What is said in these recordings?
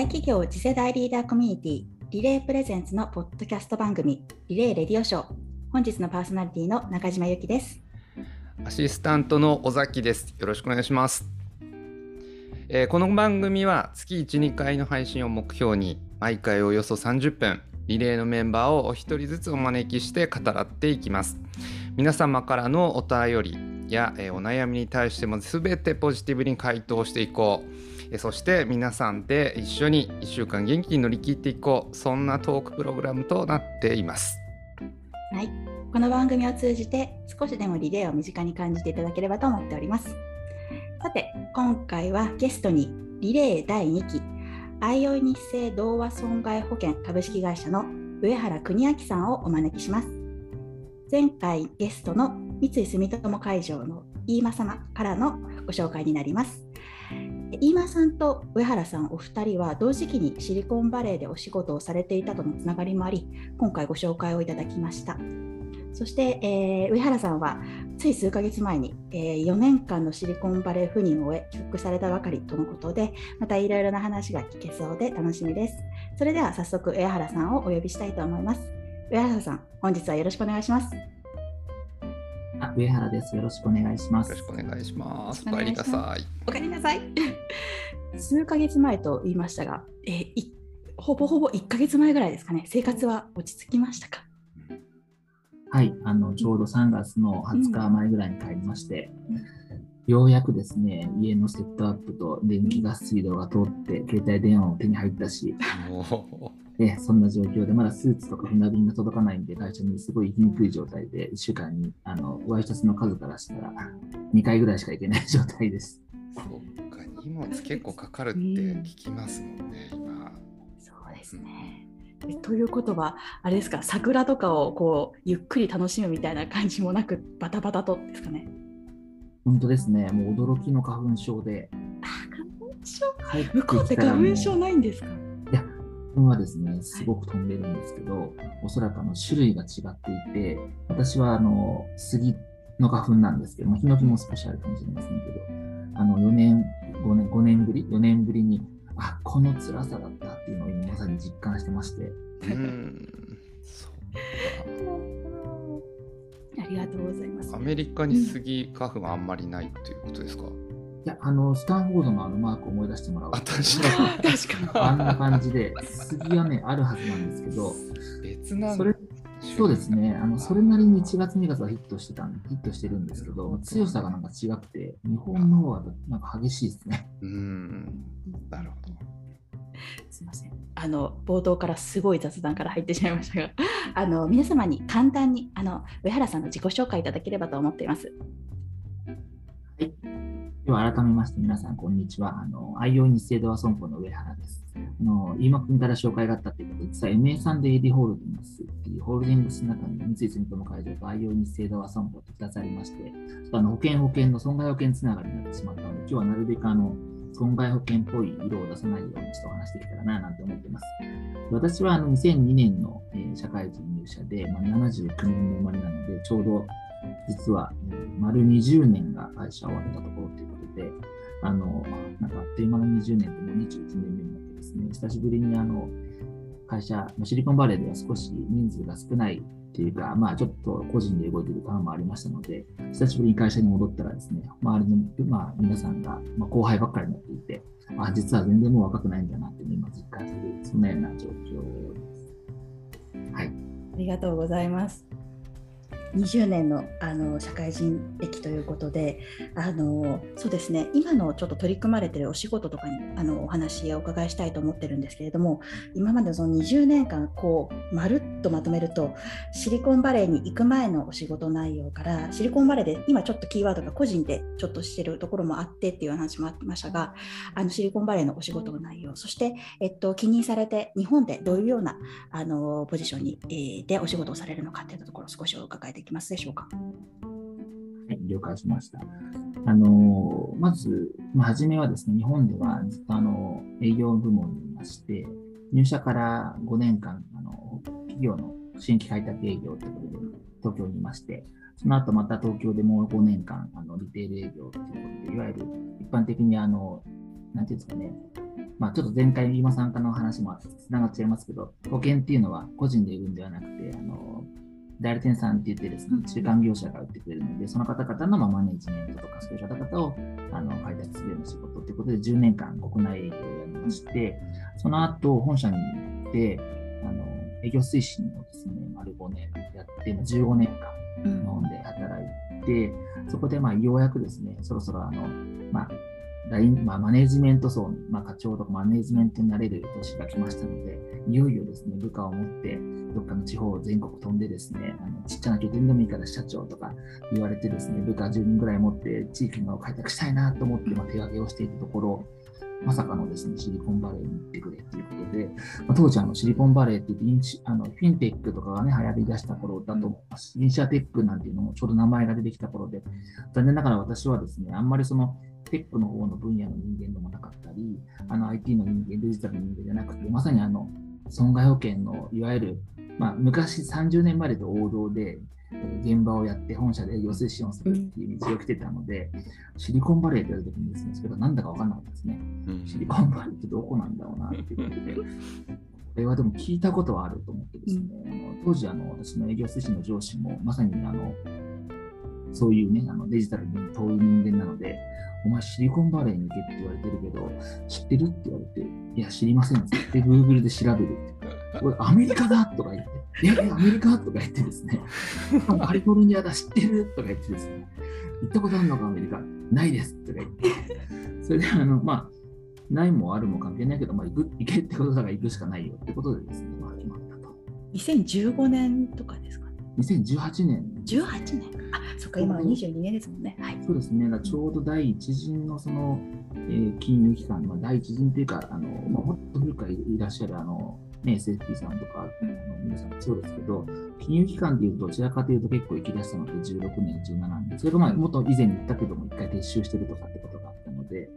大企業次世代リーダーコミュニティリレープレゼンツのポッドキャスト番組リレーレディオショー。本日のパーソナリティの中島由紀です。アシスタントの尾崎です。よろしくお願いします、えー、この番組は月1、2回の配信を目標に毎回およそ30分リレーのメンバーをお一人ずつお招きして語らっていきます。皆様からのお便りや、えー、お悩みに対しても全てポジティブに回答していこう。そして皆さんで一緒に1週間元気に乗り切っていこうそんなトークプログラムとなっています。はい、この番組を通じて少しでもリレーを身近に感じていただければと思っております。さて今回はゲストにリレー第2期あいおい日清同和損害保険株式会社の上原邦明さんをお招きします。前回ゲストの三井住友海上の飯間様からのご紹介になります。飯間さんと上原さんお二人は同時期にシリコンバレーでお仕事をされていたとのつながりもあり今回ご紹介をいただきました。そして、えー、上原さんはつい数ヶ月前に、えー、4年間のシリコンバレー赴任を終え帰国されたばかりとのことでまたいろいろな話が聞けそうで楽しみです。それでは早速上原さんをお呼びしたいと思います。上原さん本日はよろしくお願いします。あ上原です。よろしくお願いします。よろしくお願いします。お帰りなさい。お帰りなさい。数ヶ月前と言いましたが、えー、ほぼほぼ1ヶ月前ぐらいですかね、生活は落ち着きましたか？はい、あのちょうど3月の20日前ぐらいに帰りまして、うん、ようやくですね、家のセットアップと電気ガス水道が通って、携帯電話も手に入ったし、えそんな状況で、まだスーツとか船便が届かないんで、会社にすごい行きにくい状態で、1週間にあのワイシャツの数からしたら2回ぐらいしか行けない状態です。そうか、荷物結構かかるって聞きますもんね、うん、今。そうですね。ということは、あれですか、桜とかをこうゆっくり楽しむみたいな感じもなく、バタバタとですかね。本当ですね、もう驚きの花粉症で。あ花粉症向こうって花粉症ないんですか？粉はですね、すごく飛んでるんですけど、おそらくあの種類が違っていて、私はあの杉の花粉なんですけども、ヒノキも少しあるかもしれませんけど、あの4年、5年、5年ぶり、4年ぶりに、あこの辛さだったっていうのを今まさに実感してまして。うん。ありがとうございます。アメリカに杉花粉はあんまりないということですか、うんいや、あの、スタンフォードのあのマークを思い出してもらう。あ、確かに。確かに。あんな感じで、杉はね、あるはずなんですけど、別なんそれそうですねあの、それなりに1月、2月はヒットしてたヒットしてるんですけど、強さがなんか違くて、日本の方はなんか激しいですね。うん、なるほど。すみません。あの冒頭からすごい雑談から入ってしまいましたが、あの皆様に簡単にあの上原さんの自己紹介いただければと思っています。はい。では改めまして皆さん、こんにちは。あの、愛用日清ドア損保の上原です。あの、今君から紹介があったということで、実は MA サンデーディホールディングスっていうホールディングスの中に三井住友海上と愛用日清ドア損保と2つありまして、あの保険保険の損害保険つながりになってしまったので、今日はなるべくあの、損害保険っぽい色を出さないようにちょっと話してきたらななんて思っています。私はあの2002年の、えー、社会人入社で、まあ、79年の生まれなので、ちょうど実は、え、丸20年が会社を終わったところということで、あの、なんかあっという間の20年とも21年目になってですね、久しぶりにあの、会社、シリコンバレーでは少し人数が少ないっていうか、まあちょっと個人で動いている感もありましたので、久しぶりに会社に戻ったらですね、周りの、まあ、皆さんが、まあ、後輩ばっかりになっていて、あ、実は全然もう若くないんだなって今実感する、そんなような状況です。はい。ありがとうございます。20年のあの社会人歴ということであのそうですね。今のちょっと取り組まれてるお仕事とかにあのお話をお伺いしたいと思ってるんですけれども今までその20年間こうまるっとまとめるとシリコンバレーに行く前のお仕事内容からシリコンバレーで今ちょっとキーワードが個人でちょっとしてるところもあってっていう話もありましたがあのシリコンバレーのお仕事の内容そして、えっと、気にされて日本でどういうようなあのポジションに、えー、でお仕事をされるのかっていうところを少しお伺いできますでしょうか？はい、了解しました。あのまず、まあ、初めはですね、日本ではずっとあの営業部門にいまして、入社から5年間、あの企業の新規開拓営業ということで東京にいまして、その後また東京でもう5年間、あのリテール営業ということで、いわゆる一般的にあの、なんていうんですかね、まあ、ちょっと前回の今参加の話もつながっちゃいますけど、保険っていうのは個人で売るんではなくて、あの代理店さんって言ってですね、中間業者が売ってくれるので、その方々のまあマネジメントとか、そういう方々をあの開拓するような仕事ということで、10年間国内営業をやりまして、その後、本社に行って、あの営業推進をですね、丸5年やって、15年間うん日本で働いて、そこでまあようやくですね、そろそろあの、まあ、ラインまあ、マネジメント層、まあ、課長とかマネジメントになれる年が来ましたので、いよいよですね、部下を持って、どっかの地方、全国飛んでですね、あのちっちゃな拠点でもいいから社長とか言われてですね、部下10人ぐらい持って地域の開拓したいなと思って、ま、手掛けをしていたところ、まさかのですね、シリコンバレーに行ってくれということで、まあ、当時あのシリコンバレーってインシあの、フィンテックとかがね、流行り出した頃だと思います。インシアテックなんていうのもちょうど名前が出てきた頃で、残念ながら私はですね、あんまりそのテックの方の分野の人間でもなかったり、あの IT の人間、デジタルの人間じゃなくて、まさにあの損害保険のいわゆる、まあ、昔30年前で王道で、えー現場をやって本社で営業推進をするっていう道を来てたので、シリコンバレーって言われた時にですね、それが何だか分からなかったですね。シリコンバレーってどこなんだろうなっていうことで、これはでも聞いたことはあると思ってですね、あの当時あの、私の営業推進の上司もまさにあのそういうね、あのデジタルに遠い人間なので、お前シリコンバレーに行けって言われてるけど、知ってるって言われて、いや、知りませんって言って、Google で調べるって。これアメリカだ？とか言って、え、アメリカ？とか言ってですね、カリフォルニアだ、知ってる？とか言ってですね、行ったことあるのか、アメリカ？ないですとか言って、それで、あの、まあ、ないもあるも関係ないけど、まあ、行く行けってことだから行くしかないよってことでですね、まあ、決まったと。2015年とかですかね。2018年18年あ、そっか、今は22年ですもんね。はい。そうですね、ちょうど第一陣のその、えー金融機関、まあ、第一陣というか、あのまあ、もっと古くからいらっしゃるあの、ね、SFP さんとか、あの皆さんそうですけど、金融機関でいうと、どちらかというと結構行き出したので16年、17年、それがまあもっと以前に言ったけども、一回撤収してるとかってことがあったので、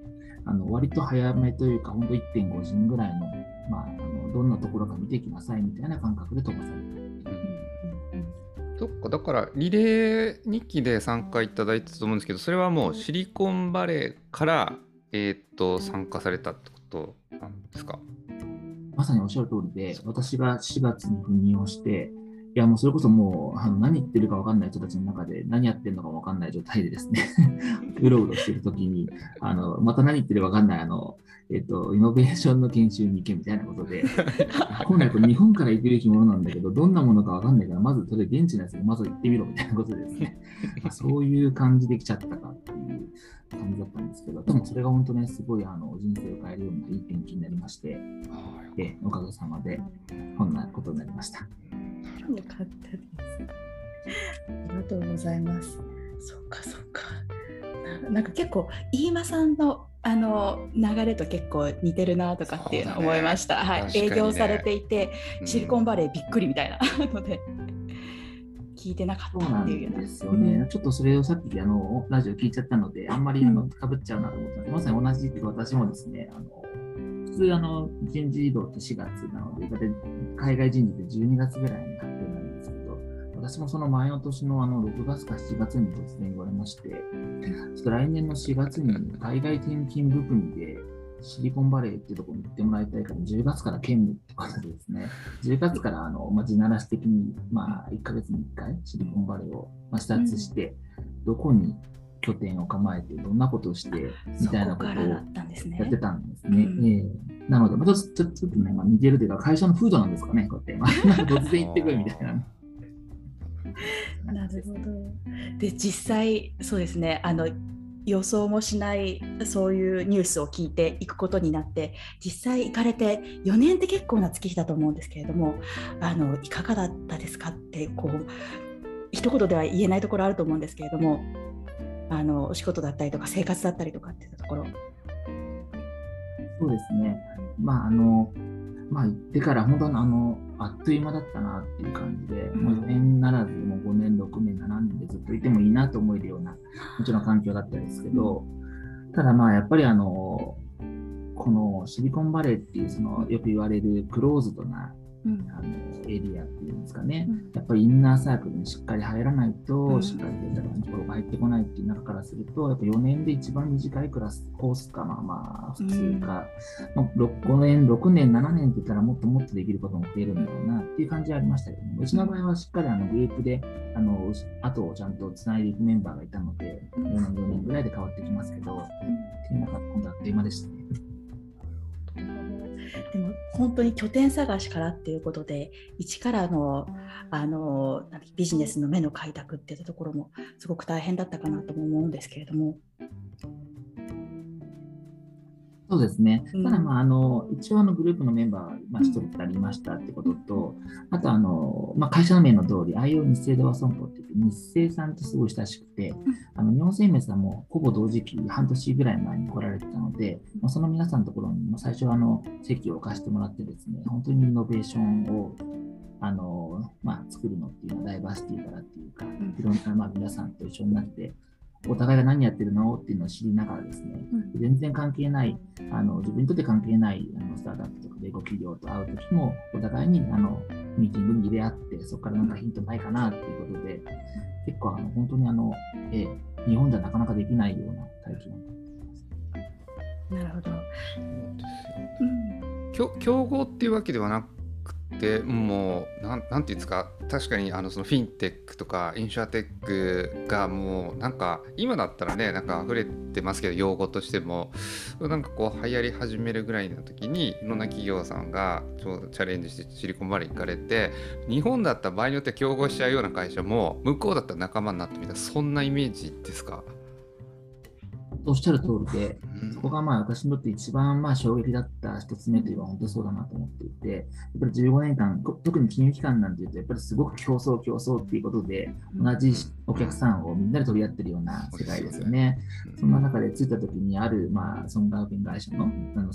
あの割と早めというか、本当1.5陣ぐらいの、まあ、あのどんなところか見てきなさいみたいな感覚で飛ばされて。そっかだからリレー日記で参加いただいてたと思うんですけどそれはもうシリコンバレーから、えーっと参加されたってことなんですか？まさにおっしゃる通りで、私が4月に赴任をして、いやもうそれこそもうあの何言ってるか分かんない人たちの中で何やってるのか分かんない状態でですね、うろうろしてるときにあの、また何言ってるか分かんないあの、えっと、イノベーションの研修に行けみたいなことで、本来これ日本から行くべきものなんだけど、どんなものか分かんないから、まずそれ現地のやつにまず行ってみろみたいなことでですね、まあそういう感じで来ちゃったかっていう感じだったんですけど、でもそれが本当ね、すごいあの人生を変えるようないい転機になりまして、えおかげさまでこんなことになりました。よかったです。ありがとうございます。そうか、そうか。ななんか結構、飯間さんのあの流れと結構似てるなとかっていうのを思いました。はい、ね営業されていて、シリコンババレーびっくりみたいなので、聞いてなかったっていうような。ですよね。ちょっとそれをさっきあのラジオ聞いちゃったので、あんまりあのかぶっちゃうなと思ったので、まさに同じく私もですね、あの普通あの人事異動って4月なので、海外人事で12月ぐらいに私もその前の年のあの6月か7月に突然言われまして、ちょっと来年の4月に海外転勤部組でシリコンバレーっていうところに行ってもらいたいから、10月から兼務ってことでですね、10月からあの、まあ、地ならし的に、まあ、1ヶ月に1回シリコンバレーを、まあ、視察して、どこに拠点を構えて、どんなことをして、みそたいなことを。やってたんですね。なので、まあ、ちょっとね、まあ、似てるというか、会社の風土なんですかね、こうやって。突然行ってくるみたいな。なるほど。で実際そうですねあの予想もしないそういうニュースを聞いていくことになって実際行かれて4年って結構な月日だと思うんですけれどもあのいかがだったですかってこう一言では言えないところあると思うんですけれどもあのお仕事だったりとか生活だったりとかっていったところ。そうですね。まあ、あの、まあ、行ってから本当にあの、あっという間だったなっていう感じで、うん。もう4年ならず、もう5年、6年、7年でずっといてもいいなと思えるような、もちろん環境だったんですけど、ただまあ、やっぱりあの、このシリコンバレーっていう、その、よく言われるクローズドなうん、あのエリアっていうんですかね、うん、やっぱりインナーサークルにしっかり入らないと、うん、しっかりデータのところが入ってこないっていう中からすると、やっぱ4年で一番短いクラス、コースか、まあまあ普通か、うん、5年、6年、7年って言ったらもっともっとできることも増えるんだろうなっていう感じはありましたけども、うちの場合はしっかりあのグループで、あの後をちゃんとつないでいくメンバーがいたので、4年、4年ぐらいで変わってきますけど、っていう中、今度あっという間でしたね。でも本当に拠点探しからっていうことで一からのあのビジネスの目の開拓っていったところもすごく大変だったかなとも思うんですけれども。そうですね。ただ、まあ、あの、一応あのグループのメンバー、まあ、1人2人いましたってことと、あと、あの、まあ、会社の名の通り、IO 日清では損保って言って、日清さんとすごい親しくて、あの、日本生命さんもほぼ同時期、半年ぐらい前に来られてたので、まあ、その皆さんのところに、も最初はあの、席を置かせてもらってですね、本当にイノベーションをあの、まあ、作るのっていうのはダイバーシティからっていうか、いろんな、まあ、皆さんと一緒になって、お互いが何やってるのっていうのを知りながらですね、うん、全然関係ない、あの自分にとって関係ないあのスタートアップとか米国企業と会うときも、お互いにあのミーティングに入れ合って、そこからなんかヒントないかなっていうことで、結構あの本当にあの、え日本ではなかなかできないような体験なるほど。うん、競合っていうわけではなでもうなんなんていうんですか？確かにあのそのフィンテックとかインシュアテックがもうなんか今だったらねなんか溢れてますけど用語としてもなんかこう流行り始めるぐらいの時にいろんな企業さんがちょうどチャレンジしてシリコンバレー行かれて日本だった場合によって競合しちゃうような会社も向こうだったら仲間になってみたそんなイメージですか？おっしゃる通りで、そこがまあ私にとって一番まあ衝撃だった一つ目というのは本当にそうだなと思っていて、やっぱり15年間、特に金融機関なんていうと、やっぱりすごく競争、競争っていうことで、同じお客さんをみんなで取り合ってるような世界ですよね。そんな中で着いた時にある、まあ、損害保険会社のあの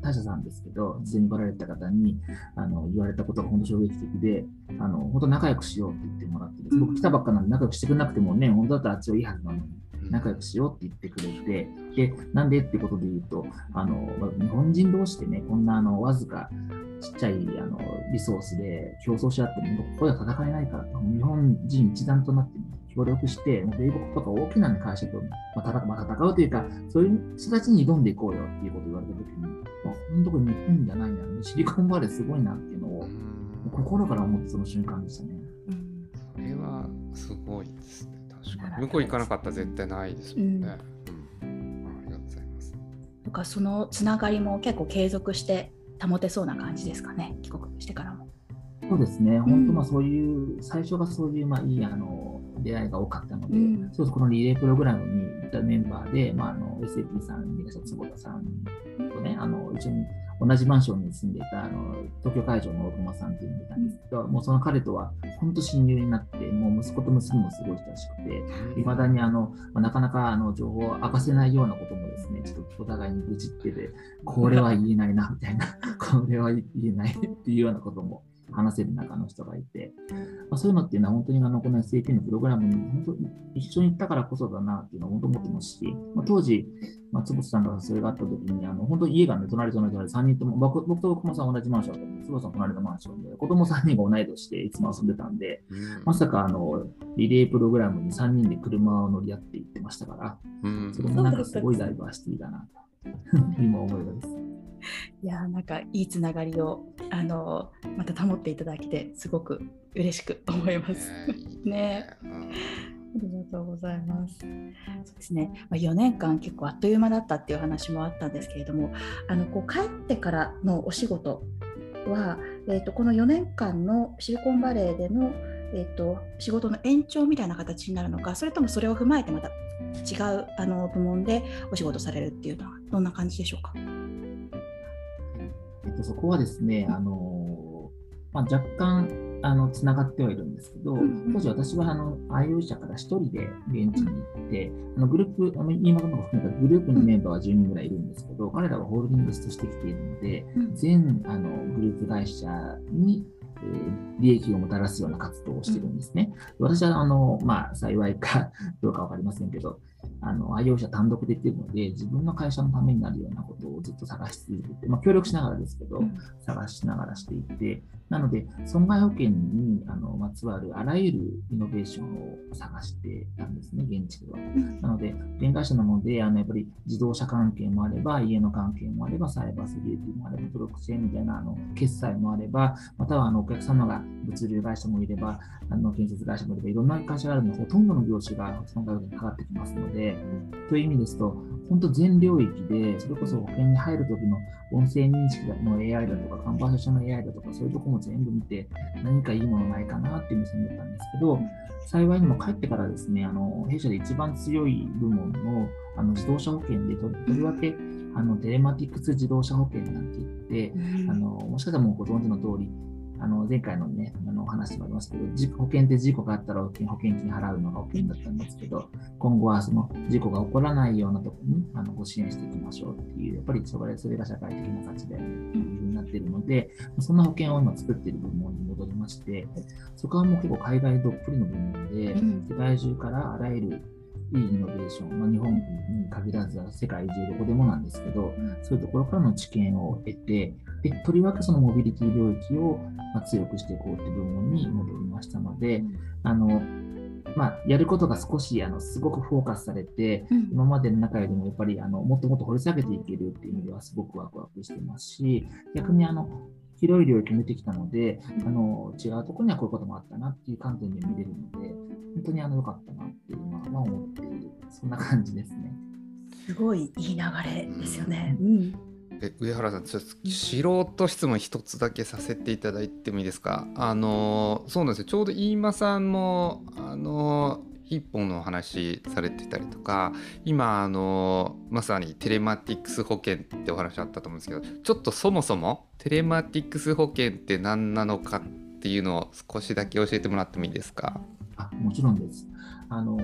他社さんですけど、事前に来られた方にあの言われたことが本当衝撃的で、あの本当仲良くしようって言ってもらって、僕来たばっかなんで仲良くしてくれなくてもね、本当だったらあっちはいいはずなのに。仲良くしようって言ってくれて、で、なんでってことで言うと、あの、日本人同士でね、こんなあの、わずかちっちゃいあのリソースで競争し合っても、ここでは戦えないからと、日本人一丸となって、協力して、米国とか大きな、会社と、まあ、戦まあ、戦うというか、そういう人たちに挑んでいこうよっていうことを言われたときに、まあ、本当これ日本じゃないんだよね、シリコンバレーすごいなっていうのを、心から思ってその瞬間でしたね。これはすごいですね。向こう行かなかったら絶対ないですもんね。うん、うん、ありがとうございます。とかそのつながりも結構継続して保てそうな感じですかね、帰国してからも。そうですね、本当まあそういう、最初がそういうまあいいあの出会いが多かったので、うん、そうこのリレープログラムに行ったメンバーで、まあ、あの SAP さんにいらっしゃる坪田さんとね、あの一緒に同じマンションに住んでいたあの東京会場の大友さんっていうのがいたんですけど、もうその彼とは本当親友になって、もう息子と娘もすごい人らしくて、いまだにあの、まあ、なかなかあの情報を明かせないようなこともですね、ちょっとお互いに愚痴ってて、これは言えないなみたいな、これは言えないっていうようなことも話せる中の人がいて、まあ、そういうのっていうのは本当にあのこの SAP のプログラムに本当に一緒に行ったからこそだなっていうのは本当思ってますし、まあ、当時、まあ、坪さんがそれがあった時に、あの本当に家がね、隣隣隣3人とも、僕僕と僕もさん同じマンションで、坪さん隣のマンションで、子供3人が同い年でいつも遊んでたんで、うん、まさかあのリレープログラムに3人で車を乗り合って行ってましたから、うん、それもなんかすごいダイバーシティだなと、今思いがです。いやなんかいいつながりをあのまた保っていただけてすごく嬉しく思います。ね ありがとうございます。そうですね、まあ、4年間結構あっという間だったっていう話もあったんですけれどもあのこう帰ってからのお仕事は、えーと、この4年間のシリコンバレーでの、えーと、仕事の延長みたいな形になるのかそれともそれを踏まえてまた違うあの部門でお仕事されるっていうのはどんな感じでしょうか？えっと、そこはですね、あのまあ、若干あのつながってはいるんですけど、当時私はあの IO 社から1人で現地に行って、あのグループ、あの今の含めたグループのメンバーは10人ぐらいいるんですけど、彼らはホールディングスとしてきているので、全あのグループ会社にえー、利益をもたらすような活動をしてるんですね。私はあの、まあ、幸いかどうか分かりませんけど、あの愛用者単独で言ってるので、自分の会社のためになるようなことをずっと探し続けて、まあ、協力しながらですけど、探しながらしていて、なので、損害保険にあのまつわるあらゆるイノベーションを探してたんですね、現地では。なので、保険会社なので、あのやっぱり自動車関係もあれば、家の関係もあれば、サイバーセキュリティもあれば、登録制みたいなあの決済もあれば、またはあのお客様が物流会社もいれば、あの建設会社もいれば、いろんな会社があるので、ほとんどの業種が損害保険にかかってきますので、という意味ですと、本当全領域で、それこそ保険に入るときの音声認識の AI だとか、カンバーションの AI だとか、そういうところも全部見て、何かいいものないかなっていう目線だったんですけど、幸いにも帰ってからですね、あの弊社で一番強い部門のあの自動車保険でと、とりわけあのテレマティクス自動車保険なんて言って、あのもしかしたらもうご存知の通り、あの前回のね、あの話もありますけど、保険って事故があったら保険金払うのが保険だったんですけど、今後はその事故が起こらないようなところにあのご支援していきましょうっていう、やっぱりそれそれが社会的な価値でというふうになっているので、そんな保険を今作っている部門に戻りまして、そこはもう結構海外どっぷりの部門で、世界中からあらゆるいいイノベーション、まあ、日本に限らず世界中どこでもなんですけど、そういうところからの知見を得て、でとりわけそのモビリティ領域をま強くしていこうという部門に戻りましたので、あのまあ、やることが少しあのすごくフォーカスされて、うん、今までの中よりもやっぱりあのもっともっと掘り下げていけるっていう意味ではすごくワクワクしてますし、逆にあの広い領域を見てきたので、あの違うところにはこういうこともあったなっていう観点で見れるので、本当にあの良かったなっていうのは思っている、そんな感じですね。すごいいい流れですよね。うん、え上原さん、ちょっと素人質問一つだけさせていただいてもいいですか？あのそうなんですよ。ちょうど飯間さんもあの一本のお話されてたりとか今あのまさにテレマティクス保険ってお話あったと思うんですけどちょっとそもそもテレマティクス保険って何なのかっていうのを少しだけ教えてもらってもいいですか？あもちろんです。あの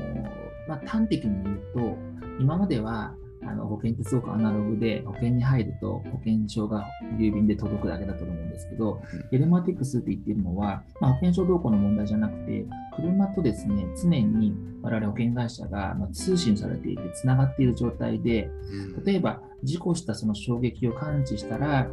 まあ、端的に言うと今まではあの保険ってすごくアナログで、保険に入ると保険証が郵便で届くだけだと思うんですけど、テレマティクスって言ってるのは、まあ、保険証動向の問題じゃなくて、車とですね、常に我々保険会社が通信されていて、つながっている状態で、例えば事故したその衝撃を感知したら、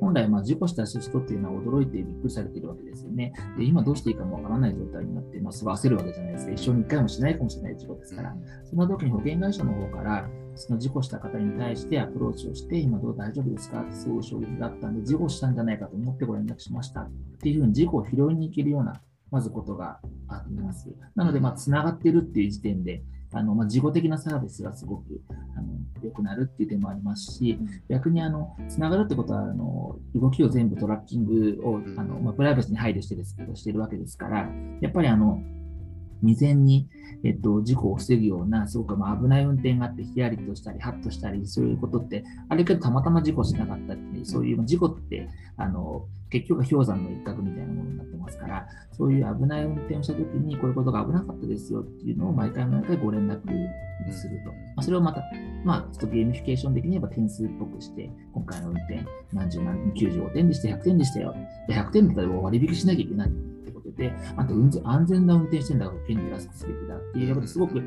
本来まあ事故した人っていうのは驚いてびっくりされているわけですよね。で今どうしていいかもわからない状態になって、まあ、すごい焦るわけじゃないですか。一生に一回もしないかもしれない事故ですから、その時に保険会社の方から、その事故した方に対してアプローチをして、今どう大丈夫ですかってすごい衝撃があったんで、事故したんじゃないかと思ってご連絡しましたっていうふうに事故を拾いに行けるような、まずことがあります。なので、まあ、つながってるっていう時点で、あのまあ、事後的なサービスがすごくあの良くなるっていう点もありますし、逆にあのつながるってことはあの動きを全部トラッキングをあの、まあ、プライバシーに配慮してですけどしてるわけですからやっぱりあの未然に、えっと、事故を防ぐような、すごくまあ危ない運転があって、ヒヤリとしたり、ハッとしたり、そういうことって、あれけどたまたま事故しなかったっていう、そういう事故って、あの結局は氷山の一角みたいなものになってますから、そういう危ない運転をしたときに、こういうことが危なかったですよっていうのを毎回毎回ご連絡にすると。まあ、それをまた、まあ、ちょっとゲーミフィケーション的に言えば点数っぽくして、今回の運転、何十何、95点でした、100点でしたよ。で100点だったら割引しなきゃいけない。て、あと運安全な運転してんだから保険料安くすべきだっていうことすごく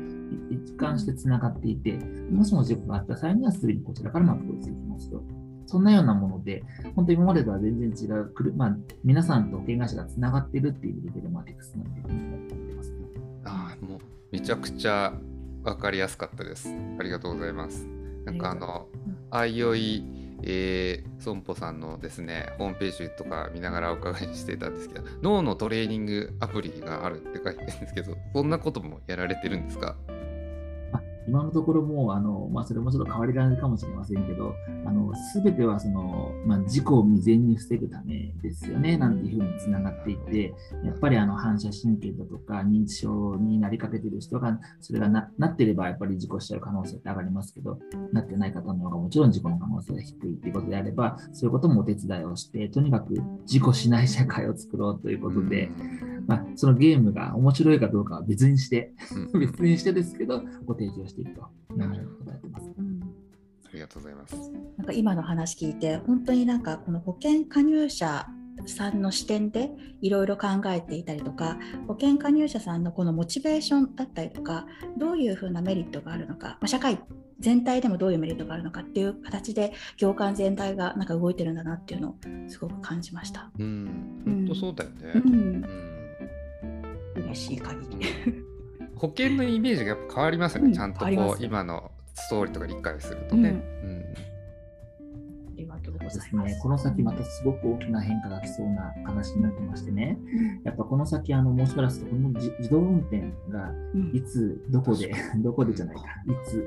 一貫してつながっていて、もしも事故があった際にはすぐにこちらからアプローチできますと。そんなようなもので、本当に今までとは全然違う、まあ、皆さんと保険会社がつながっているっていうレベルマティクスなんていうふうに思ってますね。ああ、もうめちゃくちゃ分かりやすかったです。ありがとうございます。なんかあの、あいおいえー、損保さんのですね、ホームページとか見ながらお伺いしてたんですけど、脳のトレーニングアプリがあるって書いてるんですけど、そんなこともやられてるんですか？今のところもう、あのまあ、それもちょっと変わり種かもしれませんけど、すべてはその、まあ、事故を未然に防ぐためですよね、なんていうふうにつながっていて、やっぱりあの反射神経だとか認知症になりかけてる人が、それがななってればやっぱり事故しちゃう可能性って上がりますけど、なってない方の方がもちろん事故の可能性が低いということであれば、そういうこともお手伝いをして、とにかく事故しない社会を作ろうということで、まあ、そのゲームが面白いかどうかは別にして、別にしてですけど、ご提供していくと。なるほど、やってます。ありがとうございます。なんか今の話聞いて、本当になんかこの保険加入者さんの視点でいろいろ考えていたりとか保険加入者さんのこのモチベーションだったりとかどういうふうなメリットがあるのか、まあ、社会全体でもどういうメリットがあるのかっていう形で業界全体がなんか動いてるんだなっていうのをすごく感じました。うん、本当そうだよね。うん、うん嬉しい限り。保険のイメージがやっぱ変わりますよね、うん。ちゃんとこう今のストーリーとか理解するとね。うん。うん。ありがとうごでざいます。すね、この先またすごく大きな変化が来そうな話になってましてね、やっぱこの先、あのもうしばらくこの自自動運転がうん。いつ、どこで、どこでじゃないか、いつ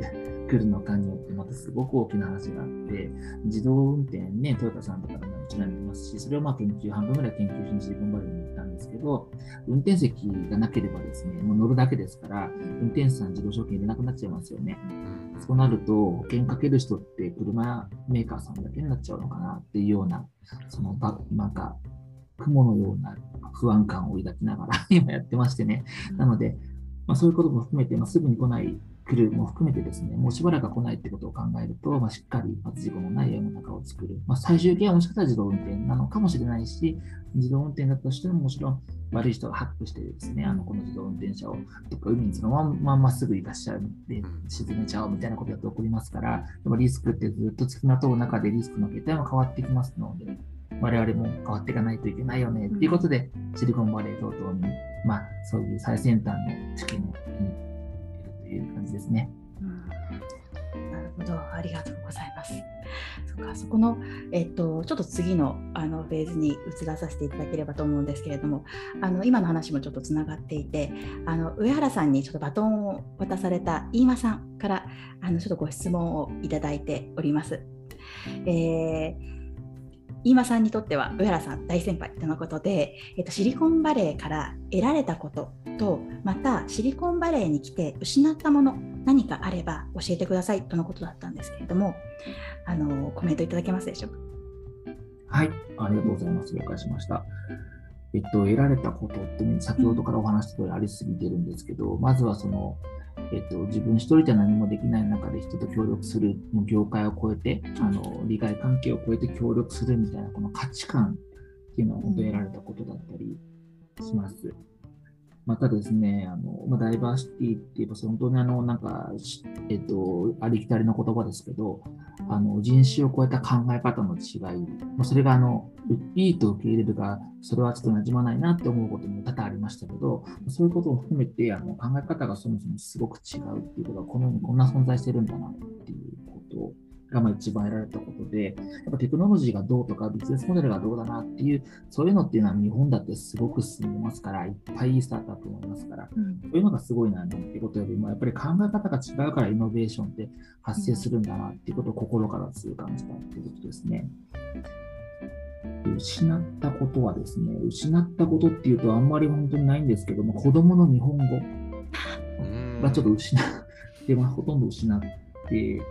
来るのかによって、またすごく大きな話があって、自動運転ね、トヨタさんとかでももちろんありますし、それをまあ研究、半分ぐらい研究しにシリコンバレーにですけど、運転席がなければですね、もう乗るだけですから、運転手さん自動証券入れなくなっちゃいますよね。うんそうなると、保険かける人って車メーカーさんだけになっちゃうのかなっていうような、そのば、なんか、雲のような不安感を抱きながら今やってましてね。なので、まあ、そういうことも含めて、まあ、すぐに来ない、来るも含めてですね、もうしばらくは来ないってことを考えると、まあ、しっかりまず事故のない世の中を作る。まあ、最終形はもしかしたら自動運転なのかもしれないし、自動運転だとしてももちろん悪い人がハックしてですね、あのこの自動運転車をどっか海にそのまんままっすぐ行かしちゃうで沈めちゃおうみたいなことだと起こりますから、やっぱリスクってずっと付きまとう中でリスクの形態も変わってきますので、我々も変わっていかないといけないよねっていうことで、シリコンバレー等々に、まあ、そういう最先端の知見を見に行いう感じですね。うんなるほど、ありがとうございます。そか、そこの、えっと、ちょっと次のあのフェーズに移らさせていただければと思うんですけれども、あの今の話もちょっとつながっていて、あの上原さんにちょっとバトンを渡された飯間さんからあのちょっとご質問をいただいております。えー飯間さんにとっては上原さん大先輩とのことで、えっと、シリコンバレーから得られたこととまたシリコンバレーに来て失ったもの何かあれば教えてくださいとのことだったんですけれどもあのコメントいただけますでしょうか？はい、ありがとうございます。了解しました。えっと、得られたことってね、先ほどからお話した通りありすぎてるんですけど、まずはその、えっと、自分一人じゃ何もできない中で人と協力する、もう業界を超えて、あの、利害関係を超えて協力するみたいな、この価値観っていうのは本当に得られたことだったりします。またですね、あのまあ、ダイバーシティって言えば、本当にあの、なんか、えっと、ありきたりの言葉ですけど、あの人種を超えた考え方の違い、まあ、それがあのいいと受け入れるが、それはちょっと馴染まないなって思うことも多々ありましたけど、そういうことを含めてあの考え方がそもそもすごく違うっていうことが、この世にこんな存在してるんだなっていうことがまあ一番得られたことで、やっぱテクノロジーがどうとか、ビジネスモデルがどうだなっていう、そういうのっていうのは日本だってすごく進んでますから、いっぱいいいスタートアップもいますから、そういうのがすごいななんていうことよりも、やっぱり考え方が違うからイノベーションって発生するんだなっていうことを心から痛感したっていうことですね。失ったことはですね、失ったことっていうとあんまり本当にないんですけども、子供の日本語うんがちょっと失って、まあ、ほとんど失って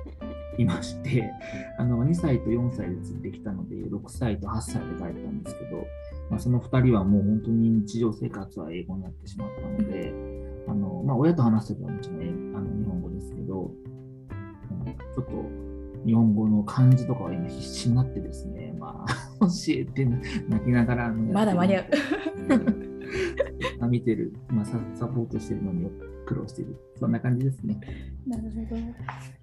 いまして、あの2歳と4歳でついてきたので、6歳と8歳で帰ったんですけど、まあ、その2人はもう本当に日常生活は英語になってしまったので、あのまあ、親と話すときはもちろん英あの日本語ですけど、ちょっと日本語の漢字とかは今必死になってですね、まあ、教えて泣きながらまだ間に合う。見てる、まあ、ササポートしてるのに苦労してる、そんな感じですね。なるほど。あり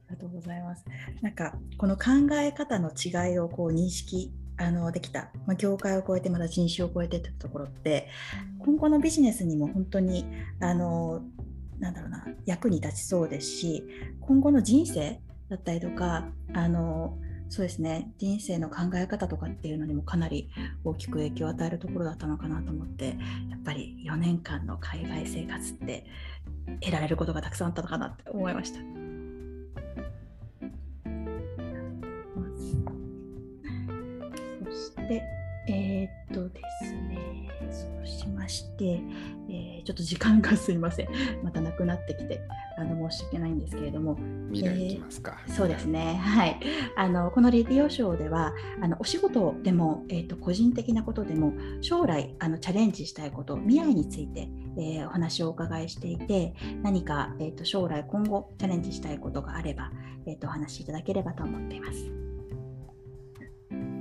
がとうございます。なんかこの考え方の違いをこう認識あのできた、まあ、業界を超えてまた人種を超えてってところって今後のビジネスにも本当にあのなんだろうな役に立ちそうですし今後の人生だったりとかあのそうですね人生の考え方とかっていうのにもかなり大きく影響を与えるところだったのかなと思ってやっぱり4年間の海外生活って得られることがたくさんあったのかなって思いました。そして、えーっとですね、そうしまして、ーちょっと時間がすいません、またなくなってきて、あの申し訳ないんですけれども、未来いきますか。そうですね、はい、あのこのレディオショーではあのお仕事でも、えー、と個人的なことでも将来あのチャレンジしたいこと未来について、えーお話をお伺いしていて何か、えー、と将来今後チャレンジしたいことがあれば、えー、とお話しいただければと思っています。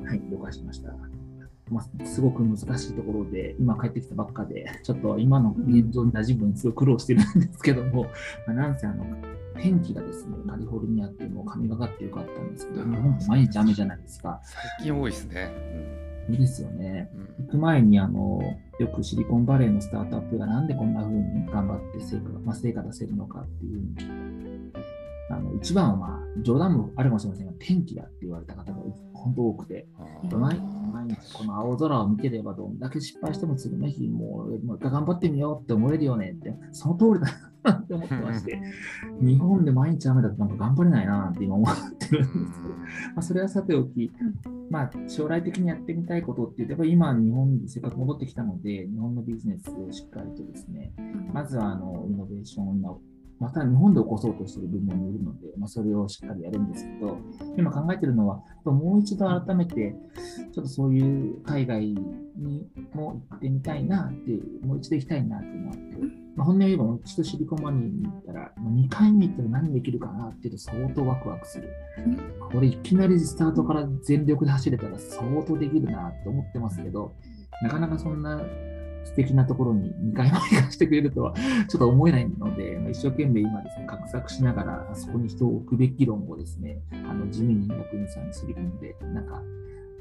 はい、了解しました。まあ、すごく難しいところで、今帰ってきたばっかで、ちょっと今の現状に馴染むのにすごい苦労してるんですけども、まあ、なんせあの、天気がですね、カリフォルニアっていうのを神がかってよかったんですけど、日本毎日雨じゃないですか。最近多いですね。いいですよね。うん行く前にあのよくシリコンバレーのスタートアップがなんでこんな風に頑張って成果,、まあ、成果出せるのかっていうあの一番はまあ冗談もあるかもしれませんが天気だって言われた方が本当多くて毎日毎日この青空を見てればどんだけ失敗しても次の日もうもう一回頑張ってみようって思えるよねってその通りだなって思ってまして日本で毎日雨だとなんか頑張れないなって今思ってるんです。けど。まあ、それはさておき、まあ、将来的にやってみたいことっていうと、やっぱり今、日本にせっかく戻ってきたので、日本のビジネスをしっかりとですね、まずはあのイノベーションを今、また日本で起こそうとしている部門もいるので、まあ、それをしっかりやるんですけど、今考えているのは、もう一度改めて、ちょっとそういう海外にも行ってみたいなっていう、もう一度行きたいなっていうのがあって、まあ、本音を言えば、もう一度シリコンバレーに行ったら、2回目行ったら何できるかなっていうと相当ワクワクする。これいきなりスタートから全力で走れたら相当できるなって思ってますけど、なかなかそんな素敵なところに2回も行かせてくれるとは ちょっと思えないので、まあ一生懸命今ですね、画策しながら、あそこに人を置くべき論をですね、あの地味に役員さんにすり込んで、なんか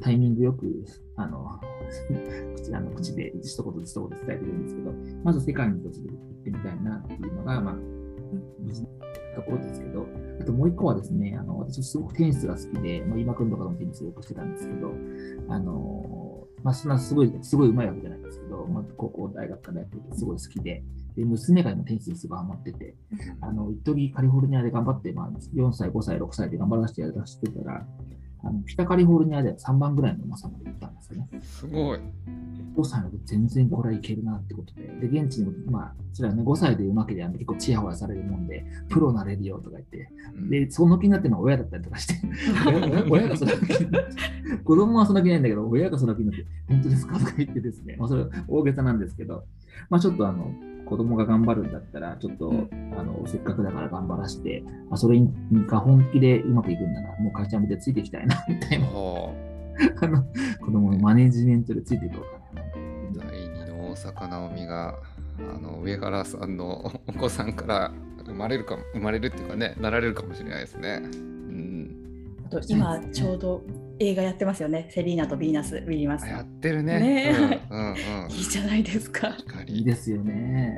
タイミングよく、あの、口あの口で一言一言伝えてるんですけど、まず世界に一つで行ってみたいなっていうのが、まあ、ところですけど、あともう一個はですね、あの私すごくテニスが好きで、まあ、今君とかのテニスをよくしてたんですけど、あのまあ、そんなすごい、すごい上手いわけじゃないですけど、まあ、高校、大学からやっててすごい好きで、で娘が今テニスにすごいハマってて、あの、一時カリフォルニアで頑張って、まあ、4歳、5歳、6歳で頑張らせてやらせてたら、あの北カリフォルニアでは3番ぐらいのうまさまで行ったんですよね。すごい。5歳の時全然これはいけるなってことで、で、現地にも、まあ、それはね、5歳でうまけりゃ結構チヤホヤされるもんで、プロなれるよとか言って、で、その気になってるのは親だったりとかして、親がその気になって、子供はその気ないんだけど、親がその気になって、本当ですか？とか言ってですね、まあ、それは大げさなんですけど、まあちょっとあの、子供が頑張るんだったら、ちょっと、あの、せっかくだから頑張らせて、まあ、それが本気でうまくいくんな。ら、もう会社見てついていきたいな、みたいな、あの、子供のマネジメントでついていこうかな。第二の大坂なおみがあの上原さんの お子さんから生まれるか生まれるっていうかねなられるかもしれないですね。うん、あと今ちょうど映画やってますよね。セリーナとヴィーナス・ウィリーマスあや。ってるね。ねうんうんうん。いいじゃないですか。かいいりですよね。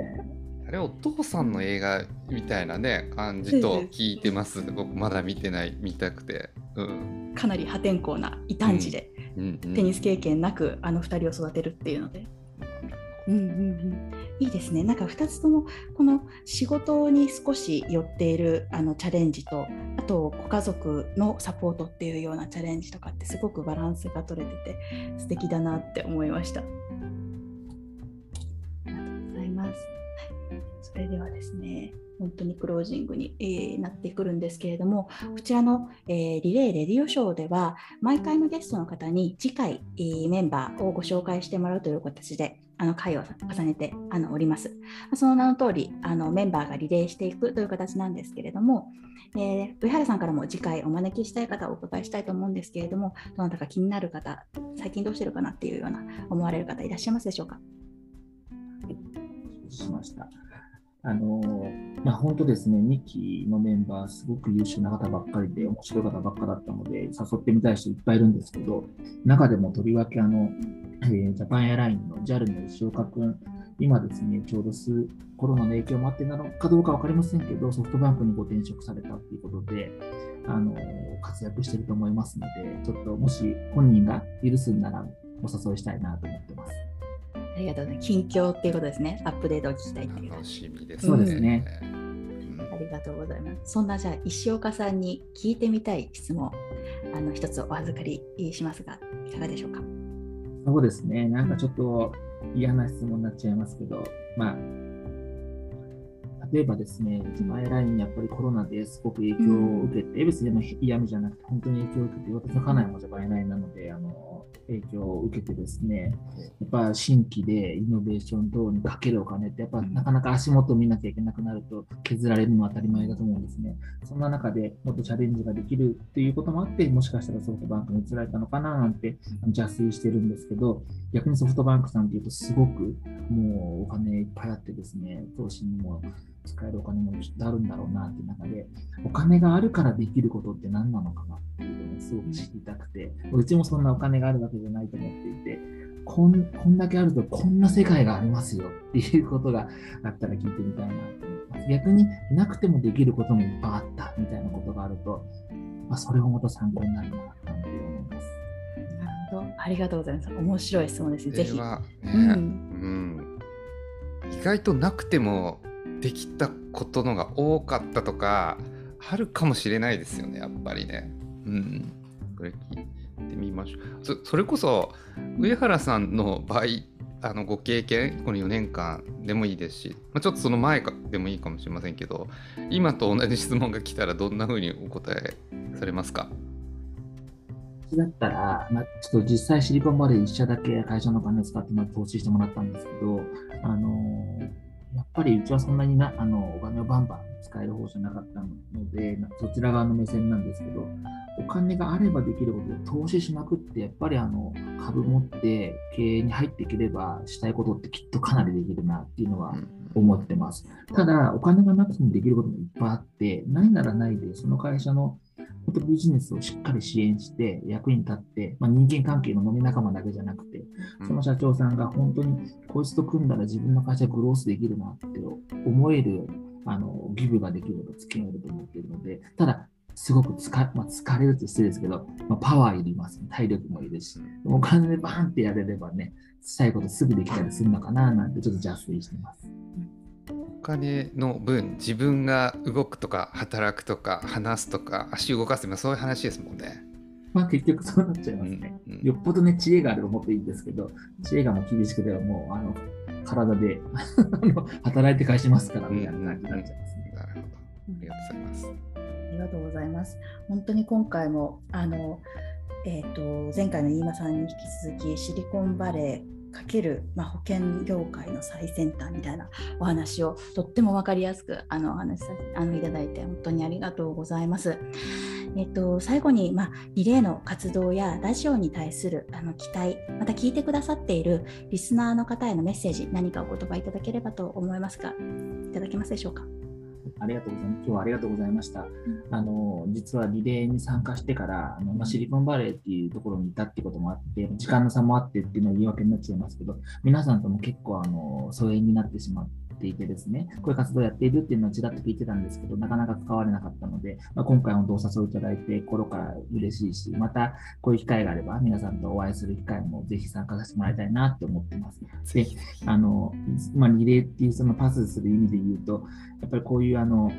あれお父さんの映画みたいなね感じと聞いてます。僕まだ見てない見たくて。うんかなり破天荒な異端児で、うんうん、テニス経験なくあの2人を育てるっていうので。うんうんうん、いいですね。なんか2つともこの仕事に少し寄っているあのチャレンジとあとご家族のサポートっていうようなチャレンジとかってすごくバランスが取れてて素敵だなって思いました。ありがとうございます。それではですね、本当にクロージングに、えーなってくるんですけれども、こちらの、えーリレーレディオショーでは、毎回のゲストの方に次回、えーメンバーをご紹介してもらうという形で、あの回を重ねてあのおります。その名の通りあのメンバーがリレーしていくという形なんですけれども、えー上原さんからも次回お招きしたい方をお答えしたいと思うんですけれども、どなたか気になる方、最近どうしてるかなっていうような思われる方いらっしゃいますでしょうか？しました。あのまあ、本当ですね、2期のメンバー、すごく優秀な方ばっかりで、面白い方ばっかだったので、誘ってみたい人いっぱいいるんですけど、中でもとりわけあの、えージャパンエアラインの JAL の石岡君、今ですね、ちょうどすコロナの影響もあってなのかどうか分かりませんけど、ソフトバンクにご転職されたということで、あの活躍してると思いますので、ちょっともし本人が許すんならお誘いしたいなと思ってます。ありがとうございます。近況っていうことですね。アップデートを聞きたいっていう。楽しみですそうですねうんありがとうございます。そんなじゃあ石岡さんに聞いてみたい質問、あの一つお預かりしますが、いかがでしょうか？そうですね、なんかちょっと嫌な質問になっちゃいますけど、まあ、例えばですね、ジマエラインやっぱりコロナですごく影響を受けて、別にでも嫌味じゃなくて、本当に影響を受けて、私の家内もジャパンエラインなので、あのの影響を受けてですね、やっぱ新規でイノベーション等にかけるお金って、やっぱなかなか足元を見なきゃいけなくなると削られるのは当たり前だと思うんですね。そんな中でもっとチャレンジができるっていうこともあって、もしかしたらソフトバンクに移られたのかななんて邪推してるんですけど、逆にソフトバンクさんっていうとすごくもうお金いっぱいあってですね、投資にも使えるお金もきっとあるんだろうなっていう中で、お金があるからできることって何なのかなっていうのをすごく知りたくて、うちもそんなお金があるわけじゃないと思っていて、こんこんだけあるとこんな世界がありますよっていうことがあったら聞いてみたいなと思います。逆になくてもできることもいっぱいあったみたいなことがあると、まあ、それもまた参考になるなと思います。なるほど。ありがとうございます。面白い質問ですね。ぜひ。ね、うん、うん、意外となくてもできたことのが多かったとかあるかもしれないですよねやっぱりね。うん。これ聞いてみましょう。そそれこそ上原さんの場合あのご経験この4年間でもいいですし、まあ、ちょっとその前かでもいいかもしれませんけど今と同じ質問が来たらどんなふうにお答えされますか？だったら、まあ、ちょっと実際シリコンバレー1社だけ会社のお金を使って投資してもらったんですけど、あのーやっぱりうちはそんなになあのお金をバンバン使える方じゃなかったので、そちら側の目線なんですけど、お金があればできることを投資しまくって、やっぱりあの株持って経営に入っていければ、したいことってきっとかなりできるなっていうのは思ってます。ただ、お金がなくてもできることもいっぱいあって、ないならないで、その会社のビジネスをしっかり支援して役に立って、まあ、人間関係の飲み仲間だけじゃなくて、その社長さんが本当にこいつと組んだら自分の会社グロースできるなって思えるあのギブができれば付き合えると思っているので、ただ、すごく疲,、まあ、疲れるって失礼ですけど、まあ、パワーいります、ね、体力もいるし、お金でバーンってやれればね、したいことすぐできたりするのかななんてちょっと邪推してます。金の分自分が動くとか働くとか話すとか足動かすとかそういう話ですもんね。まあ結局そうなっちゃいますね。うんうん、よっぽどね知恵があればもっといいんですけど知恵がもう厳しくてはもうあの体で 働いて返しますからみたいな感じになっちゃいますね。なるほど。ありがとうございます。ありがとうございます。本当に今回もあのえーと、前回の飯間さんに引き続きシリコンバレーかける、まあ、保険業界の最先端みたいなお話をとっても分かりやすくあのお話さあのいただいて本当にありがとうございます。えっと、最後に、まあ、リレーの活動やラジオに対するあの期待また聞いてくださっているリスナーの方へのメッセージ何かお言葉いただければと思いますがいただけますでしょうか？ありがとうございます。今日はありがとうございました。うん、あの実はリレーに参加してからあの、まあ、シリコンバレーっていうところにいたってこともあって、時間の差もあってっていうのは言い訳になっちゃいますけど、皆さんとも結構あの疎遠になってしまって。ていてですね、こういう活動をやっているっていうのはちらっと聞いてたんですけど、なかなか使われなかったので、まあ、今回もお誘いいただいて、心から嬉しいし、またこういう機会があれば、皆さんとお会いする機会もぜひ参加させてもらいたいなって思ってます。で、あの、まあ、リレーっていうそのパスする意味で言うと、やっぱりこういうあの、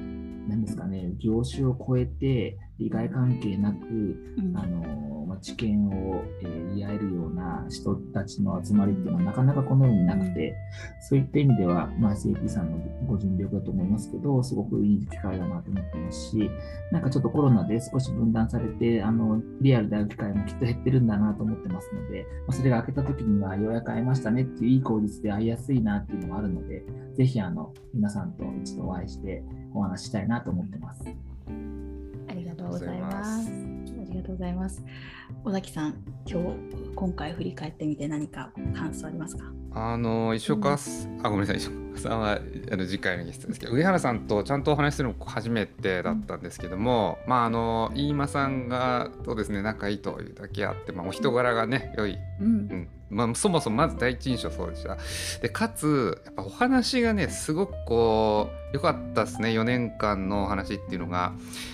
何ですかね、業種を超えて、利害関係なく、うん、あのまあ、知見を、えー、言い合えるような人たちの集まりっていうのはなかなかこの世になくて、うん、そういった意味では、まあ、CP さんのご尽力だと思いますけど、すごくいい機会だなと思ってますし、なんかちょっとコロナで少し分断されて、あのリアルで会う機会もきっと減ってるんだなと思ってますので、まあ、それが明けた時にはようやく会えましたねっていういい効率で会いやすいなっていうのもあるので、ぜひあの皆さんと一度お会いしてお話したいなと思ってます。とうございます。ありがとうございます。尾崎さん、今日今回振り返ってみて何か感想ありますか？あの石岡、うん、あごめんなさい。石岡さんはあの次回のゲストですけど。上原さんとちゃんとお話しするの初めてだったんですけども、うん、まああの飯間さんがとですね仲いいというだけあって、まあ、お人柄がね良い、うん、うんまあ、そもそもまず第一印象そうでした。でかつやっぱお話がねすごくこう良かったですね。4年間のお話っていうのが。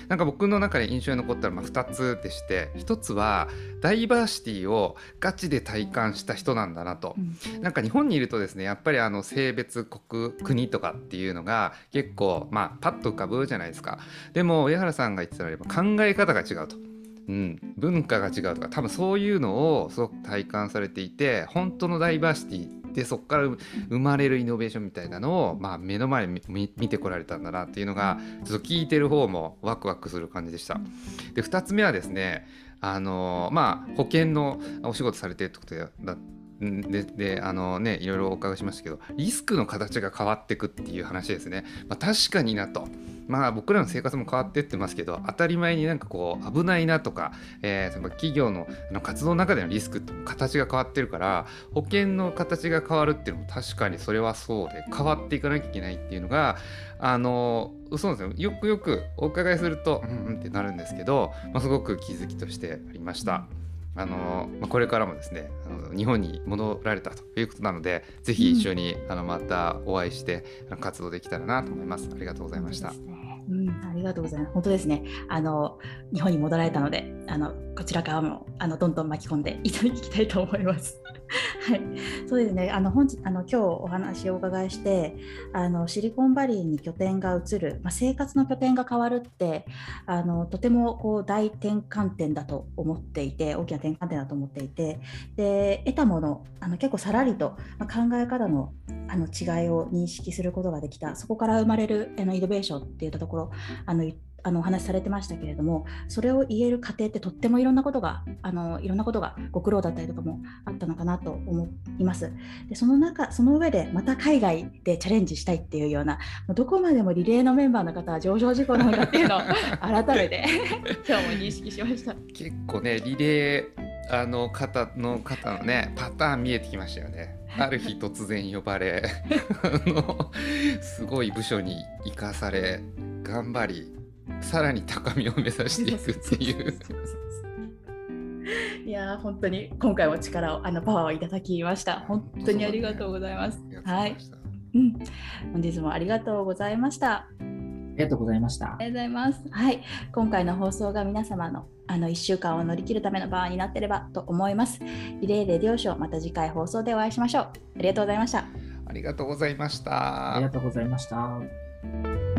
なんか僕の中で印象に残ったらまあ2つでして。1つはダイバーシティをガチで体感した人なんだなと、うん、なんか日本にいるとですねやっぱりあの性別国国とかっていうのが結構まあパッと浮かぶじゃないですか。でも上原さんが言ってたのは考え方が違うと。うん、文化が違うとか多分そういうのをすごく体感されていて本当のダイバーシティでそこから生まれるイノベーションみたいなのを、まあ、目の前に見てこられたんだなっていうのがちょっと聞いてる方もワクワクする感じでした。で2つ目はですねあのまあ保険のお仕事されてるってことだでであのねいろいろお伺いしましたけどリスクの形が変わっていくっていう話ですね、まあ、確かになと。まあ僕らの生活も変わってってますけど当たり前になんかこう危ないなとか、えー、企業のの活動の中でのリスク形が変わってるから保険の形が変わるっていうのも確かにそれはそうで変わっていかなきゃいけないっていうのがあのそうなんですよ。よくよくお伺いするとうんうんってなるんですけど、まあ、すごく気づきとしてありました。あのまあ、これからもですねあの日本に戻られたということなのでぜひ一緒に、うん、あのまたお会いして活動できたらなと思います。ありがとうございました。うん、ありがとうございます。本当ですね。あの日本に戻られたので、あのこちら側もあのどんどん巻き込んでいただきたいと思います。はい、そうですね。あの本日あの今日お話をお伺いして、あのシリコンバリーに拠点が移る、まあ、生活の拠点が変わるってあのとてもこう大転換点だと思っていて、大きな転換点だと思っていて、で得たものあの結構さらりと、まあ、考え方のあの違いを認識することができた。そこから生まれるあのイノベーションっていったところあのあのお話しされてましたけれどもそれを言える過程ってとってもいろんなことがあのいろんなことがご苦労だったりとかもあったのかなと思いますでその中その上でまた海外でチャレンジしたいっていうようなどこまでもリレーのメンバーの方は上昇事項なんだっていうのを 改めて 今日も認識しました結構ねリレーあの方の方のねパターン見えてきましたよね。ある日突然呼ばれ あのすごい部署に生かされ頑張りさらに高みを目指していくっていう。いや本当に今回も力をあのパワーをいただきました。本当にありがとうございます。はい。うん、本日もありがとうございました。ありがとうございました。ありがとうございます。はい、今回の放送が皆様のあの1週間を乗り切るための場になってればと思います。リレーレディオショー、また次回放送でお会いしましょう。ありがとうございました。ありがとうございました。ありがとうございました。